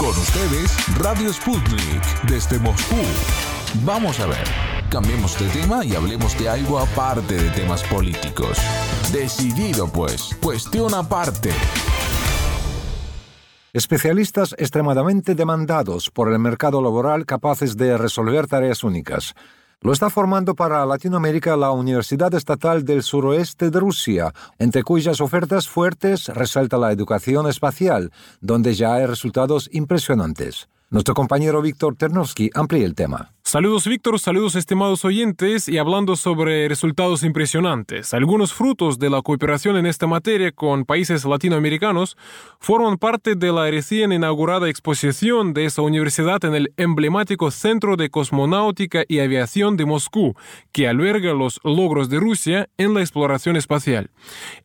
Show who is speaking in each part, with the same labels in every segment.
Speaker 1: Con ustedes, Radio Sputnik, desde Moscú. Vamos a ver, cambiemos de tema y hablemos de algo aparte de temas políticos. Decidido pues, cuestión aparte.
Speaker 2: Especialistas extremadamente demandados por el mercado laboral capaces de resolver tareas únicas. Lo está formando para Latinoamérica la Universidad Estatal del Suroeste de Rusia, entre cuyas ofertas fuertes resalta la educación espacial, donde ya hay resultados impresionantes. Nuestro compañero Víctor Ternovsky amplía el tema.
Speaker 3: Saludos Víctor, saludos estimados oyentes y hablando sobre resultados impresionantes. Algunos frutos de la cooperación en esta materia con países latinoamericanos forman parte de la recién inaugurada exposición de esa universidad en el emblemático Centro de Cosmonáutica y Aviación de Moscú, que alberga los logros de Rusia en la exploración espacial.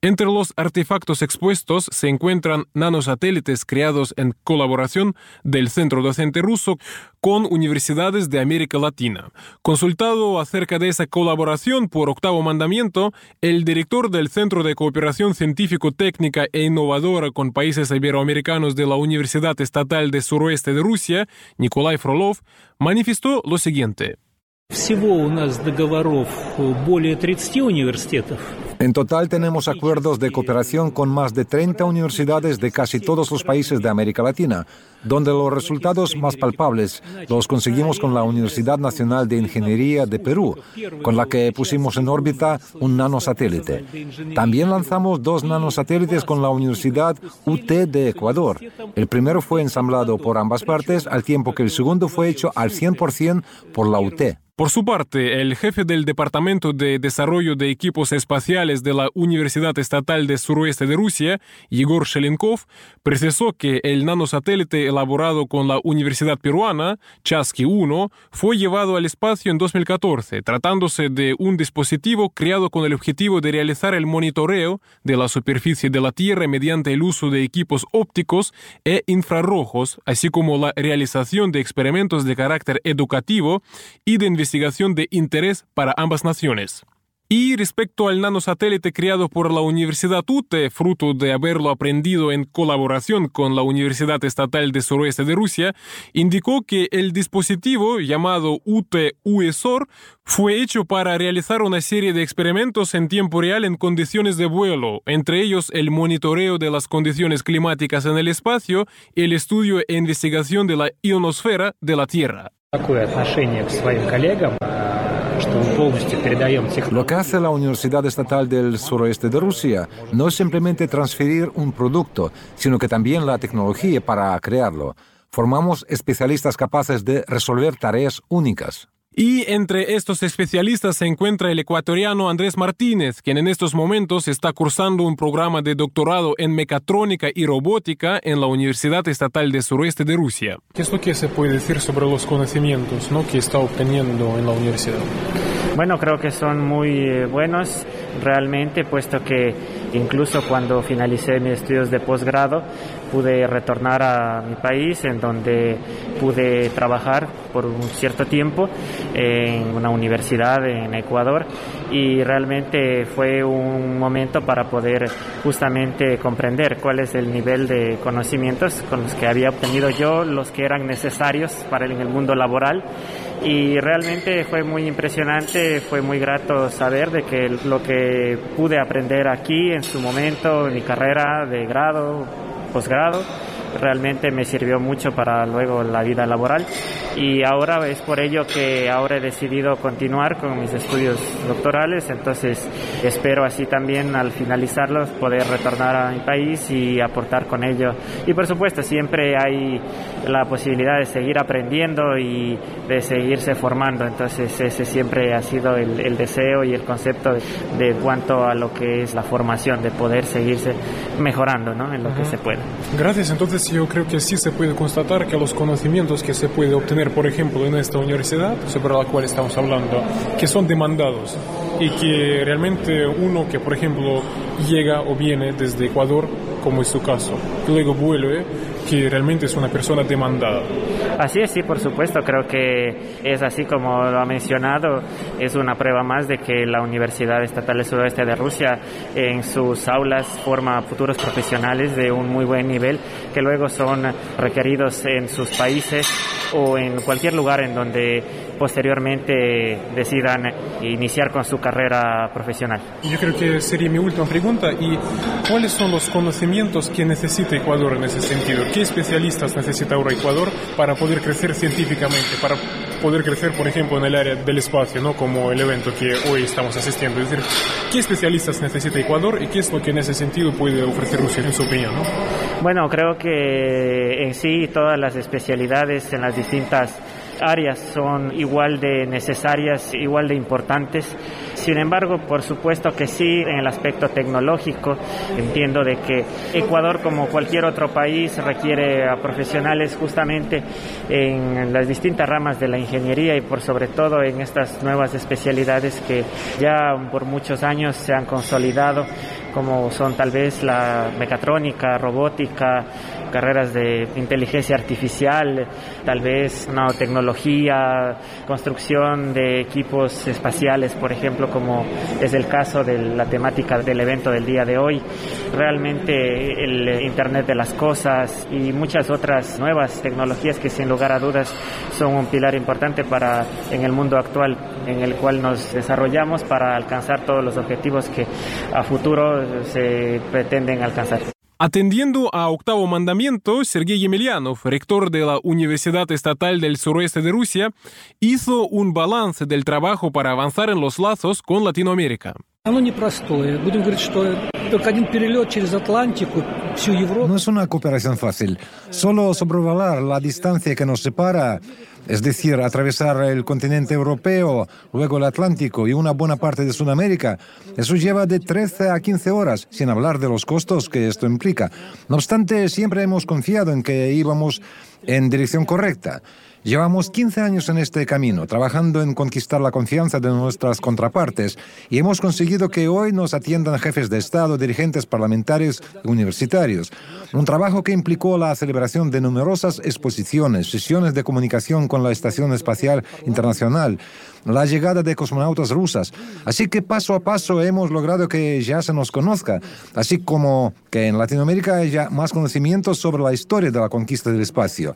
Speaker 3: Entre los artefactos expuestos se encuentran nanosatélites creados en colaboración del Centro Docente Ruso con universidades de América Latina. Consultado acerca de esa colaboración por octavo mandamiento, el director del Centro de Cooperación Científico-Técnica e Innovadora con países iberoamericanos de la Universidad Estatal de Suroeste de Rusia, Nikolai Frolov, manifestó lo siguiente.
Speaker 2: En total tenemos acuerdos de cooperación con más de 30 universidades de casi todos los países de América Latina, donde los resultados más palpables los conseguimos con la Universidad Nacional de Ingeniería de Perú, con la que pusimos en órbita un nanosatélite. También lanzamos dos nanosatélites con la Universidad UT de Ecuador. El primero fue ensamblado por ambas partes, al tiempo que el segundo fue hecho al 100% por la UT.
Speaker 3: Por su parte, el jefe del Departamento de Desarrollo de Equipos Espaciales de la Universidad Estatal de Suroeste de Rusia, Igor Shelenkov, precisó que el nanosatélite elaborado con la Universidad Peruana, Chasqui 1, fue llevado al espacio en 2014, tratándose de un dispositivo creado con el objetivo de realizar el monitoreo de la superficie de la Tierra mediante el uso de equipos ópticos e infrarrojos, así como la realización de experimentos de carácter educativo y de investigación de interés para ambas naciones. Y respecto al nanosatélite creado por la Universidad UTE, fruto de haberlo aprendido en colaboración con la Universidad Estatal de Suroeste de Rusia, indicó que el dispositivo llamado UTE-UESOR fue hecho para realizar una serie de experimentos en tiempo real en condiciones de vuelo, entre ellos el monitoreo de las condiciones climáticas en el espacio y el estudio e investigación de la ionosfera de la Tierra.
Speaker 2: Lo que hace la Universidad Estatal del Suroeste de Rusia no es simplemente transferir un producto, sino que también la tecnología para crearlo. Formamos especialistas capaces de resolver tareas únicas.
Speaker 3: Y entre estos especialistas se encuentra el ecuatoriano Andrés Martínez, quien en estos momentos está cursando un programa de doctorado en mecatrónica y robótica en la Universidad Estatal de Suroeste de Rusia.
Speaker 4: ¿Qué es lo que se puede decir sobre los conocimientos ¿no? que está obteniendo en la universidad?
Speaker 5: Bueno, creo que son muy eh, buenos. Realmente, puesto que incluso cuando finalicé mis estudios de posgrado pude retornar a mi país en donde pude trabajar por un cierto tiempo en una universidad en Ecuador. Y realmente fue un momento para poder justamente comprender cuál es el nivel de conocimientos con los que había obtenido yo, los que eran necesarios para en el mundo laboral y realmente fue muy impresionante, fue muy grato saber de que lo que pude aprender aquí en su momento, en mi carrera de grado, posgrado, realmente me sirvió mucho para luego la vida laboral y ahora es por ello que ahora he decidido continuar con mis estudios doctorales, entonces espero así también al finalizarlos poder retornar a mi país y aportar con ello. Y por supuesto siempre hay la posibilidad de seguir aprendiendo y de seguirse formando, entonces ese siempre ha sido el, deseo y el concepto de, cuanto a lo que es la formación, de poder seguirse mejorando ¿no? en lo que se pueda.
Speaker 4: Gracias, entonces yo creo que sí se puede constatar que los conocimientos que se puede obtener por ejemplo, en esta universidad sobre la cual estamos hablando, que son demandados y que realmente uno que, por ejemplo, llega o viene desde Ecuador, como es su caso, luego vuelve, que realmente es una persona demandada.
Speaker 5: Así es, sí, por supuesto, creo que es así como lo ha mencionado, es una prueba más de que la Universidad Estatal del Suroeste de Rusia en sus aulas forma futuros profesionales de un muy buen nivel que luego son requeridos en sus países o en cualquier lugar en donde posteriormente decidan iniciar con su carrera profesional.
Speaker 4: Yo creo que sería mi última pregunta. ¿Y cuáles son los conocimientos que necesita Ecuador en ese sentido? ¿Qué especialistas necesita ahora Ecuador para poder crecer científicamente, para poder crecer, por ejemplo, en el área del espacio, ¿no? como el evento que hoy estamos asistiendo? Es decir, ¿qué especialistas necesita Ecuador y qué es lo que en ese sentido puede ofrecer Rusia, en su opinión?
Speaker 5: Bueno, creo que en sí todas las especialidades en las distintas áreas son igual de necesarias, igual de importantes. Sin embargo, por supuesto que sí, en el aspecto tecnológico, entiendo de que Ecuador, como cualquier otro país, requiere a profesionales justamente en las distintas ramas de la ingeniería y por sobre todo en estas nuevas especialidades que ya por muchos años se han consolidado, como son tal vez la mecatrónica, robótica, carreras de inteligencia artificial, tal vez nanotecnología, construcción de equipos espaciales, por ejemplo, como es el caso de la temática del evento del día de hoy. Realmente el Internet de las Cosas y muchas otras nuevas tecnologías que sin lugar a dudas son un pilar importante para en el mundo actual en el cual nos desarrollamos para alcanzar todos los objetivos que a futuro se pretenden alcanzar.
Speaker 3: Atendiendo a octavo mandamiento, Sergei Yemelyanov, rector de la Universidad Estatal del Suroeste de Rusia, hizo un balance del trabajo para avanzar en los lazos con Latinoamérica.
Speaker 2: No es una cooperación fácil. Solo sobrevolar la distancia que nos separa es decir, atravesar el continente europeo, luego el Atlántico y una buena parte de Sudamérica. Eso lleva de 13 a 15 horas, sin hablar de los costos que esto implica. No obstante, siempre hemos confiado en que íbamos en dirección correcta. Llevamos 15 años en este camino, trabajando en conquistar la confianza de nuestras contrapartes, y hemos conseguido que hoy nos atiendan jefes de Estado, dirigentes parlamentarios y universitarios. Un trabajo que implicó la celebración de numerosas exposiciones, sesiones de comunicación con la Estación Espacial Internacional, la llegada de cosmonautas rusas. Así que paso a paso hemos logrado que ya se nos conozca, así como que en Latinoamérica haya más conocimientos sobre la historia de la conquista del espacio.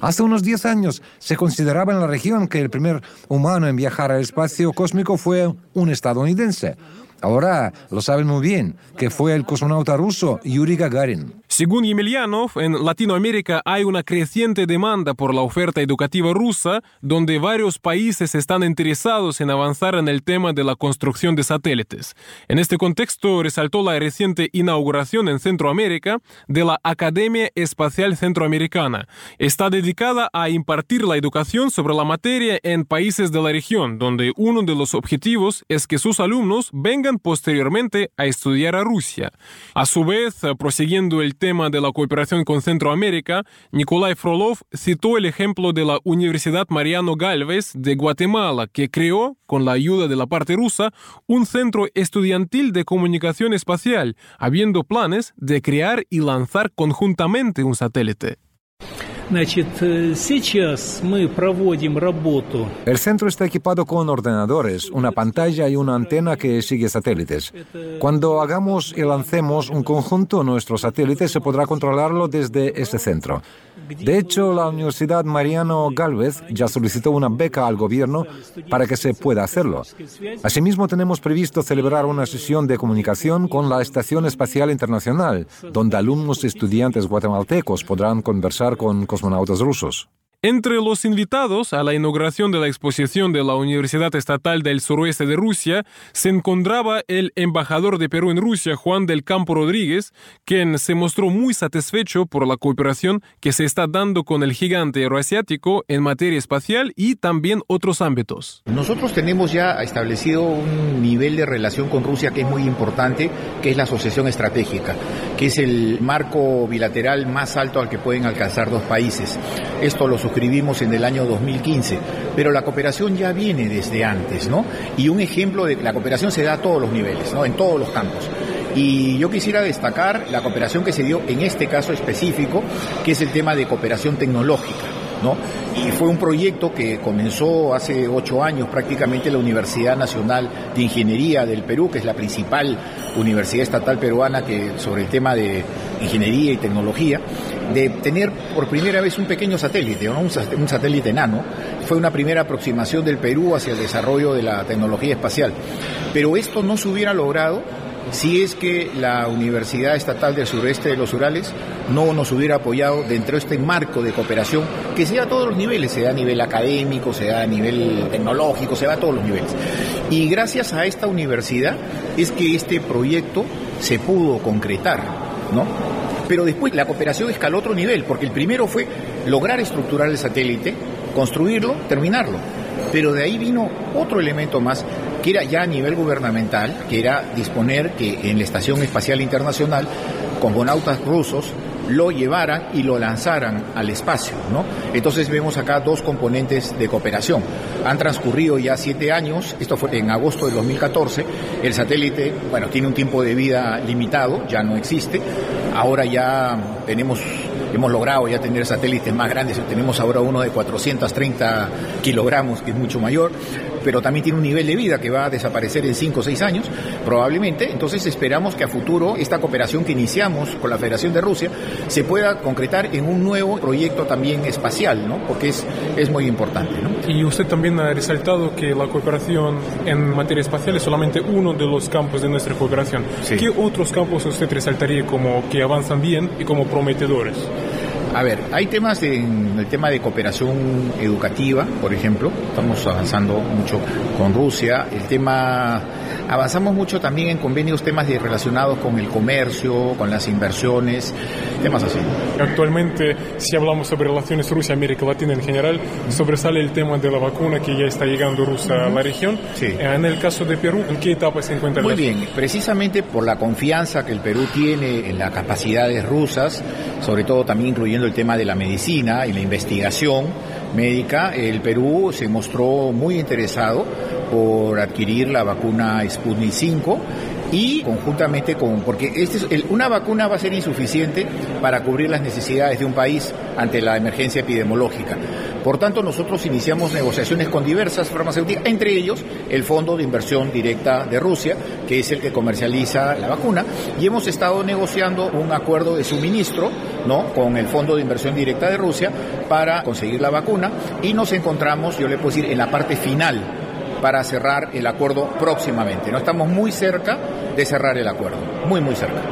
Speaker 2: Hace unos 10 años se consideraba en la región que el primer humano en viajar al espacio cósmico fue un estadounidense. Ahora lo saben muy bien, que fue el cosmonauta ruso Yuri Gagarin.
Speaker 3: Según Yemelyanov, en Latinoamérica hay una creciente demanda por la oferta educativa rusa, donde varios países están interesados en avanzar en el tema de la construcción de satélites. En este contexto, resaltó la reciente inauguración en Centroamérica de la Academia Espacial Centroamericana. Está dedicada a impartir la educación sobre la materia en países de la región, donde uno de los objetivos es que sus alumnos vengan posteriormente a estudiar a Rusia. A su vez, prosiguiendo el tema de la cooperación con Centroamérica, Nikolai Frolov citó el ejemplo de la Universidad Mariano Galvez de Guatemala, que creó, con la ayuda de la parte rusa, un centro estudiantil de comunicación espacial, habiendo planes de crear y lanzar conjuntamente un satélite.
Speaker 2: El centro está equipado con ordenadores, una pantalla y una antena que sigue satélites. Cuando hagamos y lancemos un conjunto, nuestro satélite se podrá controlarlo desde este centro. De hecho, la Universidad Mariano Galvez ya solicitó una beca al gobierno para que se pueda hacerlo. Asimismo, tenemos previsto celebrar una sesión de comunicación con la Estación Espacial Internacional, donde alumnos y estudiantes guatemaltecos podrán conversar con cosmonautas rusos.
Speaker 3: Entre los invitados a la inauguración de la exposición de la Universidad Estatal del Suroeste de Rusia se encontraba el embajador de Perú en Rusia, Juan del Campo Rodríguez, quien se mostró muy satisfecho por la cooperación que se está dando con el gigante euroasiático en materia espacial y también otros ámbitos.
Speaker 6: Nosotros tenemos ya establecido un nivel de relación con Rusia que es muy importante, que es la asociación estratégica, que es el marco bilateral más alto al que pueden alcanzar dos países. Esto lo suscribimos en el año 2015, pero la cooperación ya viene desde antes, ¿no? Y un ejemplo de la cooperación se da a todos los niveles, ¿no? En todos los campos. Y yo quisiera destacar la cooperación que se dio en este caso específico, que es el tema de cooperación tecnológica. Y fue un proyecto que comenzó hace ocho años prácticamente la Universidad Nacional de Ingeniería del Perú, que es la principal universidad estatal peruana que, sobre el tema de ingeniería y tecnología, de tener por primera vez un pequeño satélite, un satélite enano. Fue una primera aproximación del Perú hacia el desarrollo de la tecnología espacial. Pero esto no se hubiera logrado si es que la Universidad Estatal del Sureste de los Urales no nos hubiera apoyado dentro de este marco de cooperación que se da a todos los niveles, se da a nivel académico, se da a nivel tecnológico, se a todos los niveles. Y gracias a esta universidad es que este proyecto se pudo concretar, ¿no? Pero después la cooperación escaló otro nivel, porque el primero fue lograr estructurar el satélite, construirlo, terminarlo. Pero de ahí vino otro elemento más, que era ya a nivel gubernamental, que era disponer que en la Estación Espacial Internacional, cosmonautas rusos lo llevaran y lo lanzaran al espacio, ¿no? Entonces vemos acá dos componentes de cooperación. Han transcurrido ya siete años, esto fue en agosto del 2014, el satélite, bueno, tiene un tiempo de vida limitado, ya no existe, ahora ya tenemos hemos logrado ya tener satélites más grandes, tenemos ahora uno de 430 kilogramos, que es mucho mayor, pero también tiene un nivel de vida que va a desaparecer en 5 o 6 años, probablemente. Entonces esperamos que a futuro esta cooperación que iniciamos con la Federación de Rusia se pueda concretar en un nuevo proyecto también espacial, ¿no? porque es, es muy importante. ¿no?
Speaker 4: Y usted también ha resaltado que la cooperación en materia espacial es solamente uno de los campos de nuestra cooperación.
Speaker 6: Sí.
Speaker 4: ¿Qué otros campos usted resaltaría como que avanzan bien y como prometedores?
Speaker 6: A ver, hay temas en el tema de cooperación educativa, por ejemplo, estamos avanzando mucho con Rusia, el tema, avanzamos mucho también en convenios, temas relacionados con el comercio, con las inversiones, temas así.
Speaker 4: Actualmente, si hablamos sobre relaciones Rusia-América Latina en general, sobresale el tema de la vacuna que ya está llegando rusa a la región.
Speaker 6: Sí.
Speaker 4: En el caso de Perú, ¿en qué etapa se encuentra
Speaker 6: Muy bien, precisamente por la confianza que el Perú tiene en las capacidades rusas, sobre todo también incluyendo el tema de la medicina y la investigación médica, el Perú se mostró muy interesado por adquirir la vacuna Sputnik 5 y conjuntamente con, porque este es el- una vacuna va a ser insuficiente para cubrir las necesidades de un país ante la emergencia epidemiológica. Por tanto, nosotros iniciamos negociaciones con diversas farmacéuticas, entre ellos el Fondo de Inversión Directa de Rusia, que es el que comercializa la vacuna, y hemos estado negociando un acuerdo de suministro ¿no? con el Fondo de Inversión Directa de Rusia para conseguir la vacuna y nos encontramos, yo le puedo decir, en la parte final para cerrar el acuerdo próximamente. No estamos muy cerca de cerrar el acuerdo, muy muy cerca.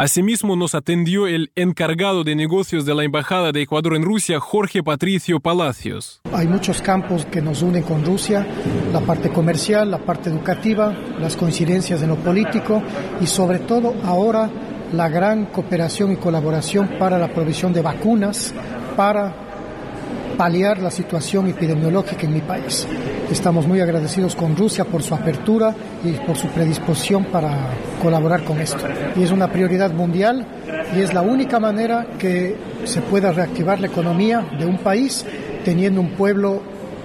Speaker 3: Asimismo, nos atendió el encargado de negocios de la Embajada de Ecuador en Rusia, Jorge Patricio Palacios.
Speaker 7: Hay muchos campos que nos unen con Rusia, la parte comercial, la parte educativa, las coincidencias en lo político y sobre todo ahora la gran cooperación y colaboración para la provisión de vacunas para paliar la situación epidemiológica en mi país. Estamos muy agradecidos con Rusia por su apertura y por su predisposición para colaborar con esto. Y es una prioridad mundial y es la única manera que se pueda reactivar la economía de un país teniendo un pueblo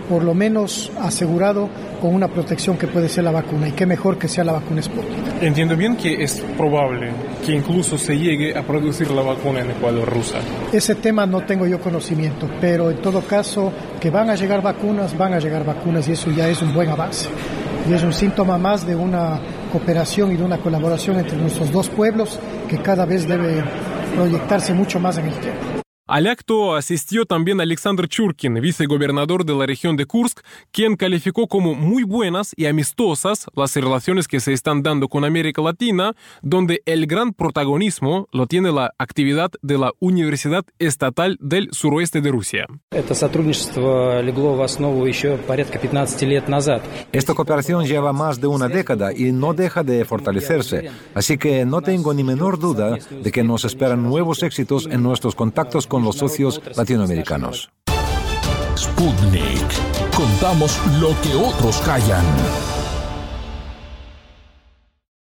Speaker 7: por lo menos asegurado con una protección que puede ser la vacuna. Y qué mejor que sea la vacuna Sputnik.
Speaker 4: Entiendo bien que es probable que incluso se llegue a producir la vacuna en Ecuador rusa.
Speaker 7: Ese tema no tengo yo conocimiento, pero en todo caso que van a llegar vacunas, van a llegar vacunas y eso ya es un buen avance. Y es un síntoma más de una cooperación y de una colaboración entre nuestros dos pueblos que cada vez debe proyectarse mucho más en el tiempo.
Speaker 3: Alacto asistió también Alexander Churkin, vicegobernador de la región de Kursk, quien calificó como muy buenas y amistosas las relaciones que se están dando con América Latina, donde el gran protagonismo lo tiene la actividad de la Universidad Estatal del Suroeste de Rusia.
Speaker 2: Esta cooperación lleva más de una década y no deja de fortalecerse, así que no tengo ni menor duda de que nos esperan nuevos éxitos en nuestros contactos con los socios latinoamericanos.
Speaker 1: Sputnik. Contamos lo que otros callan.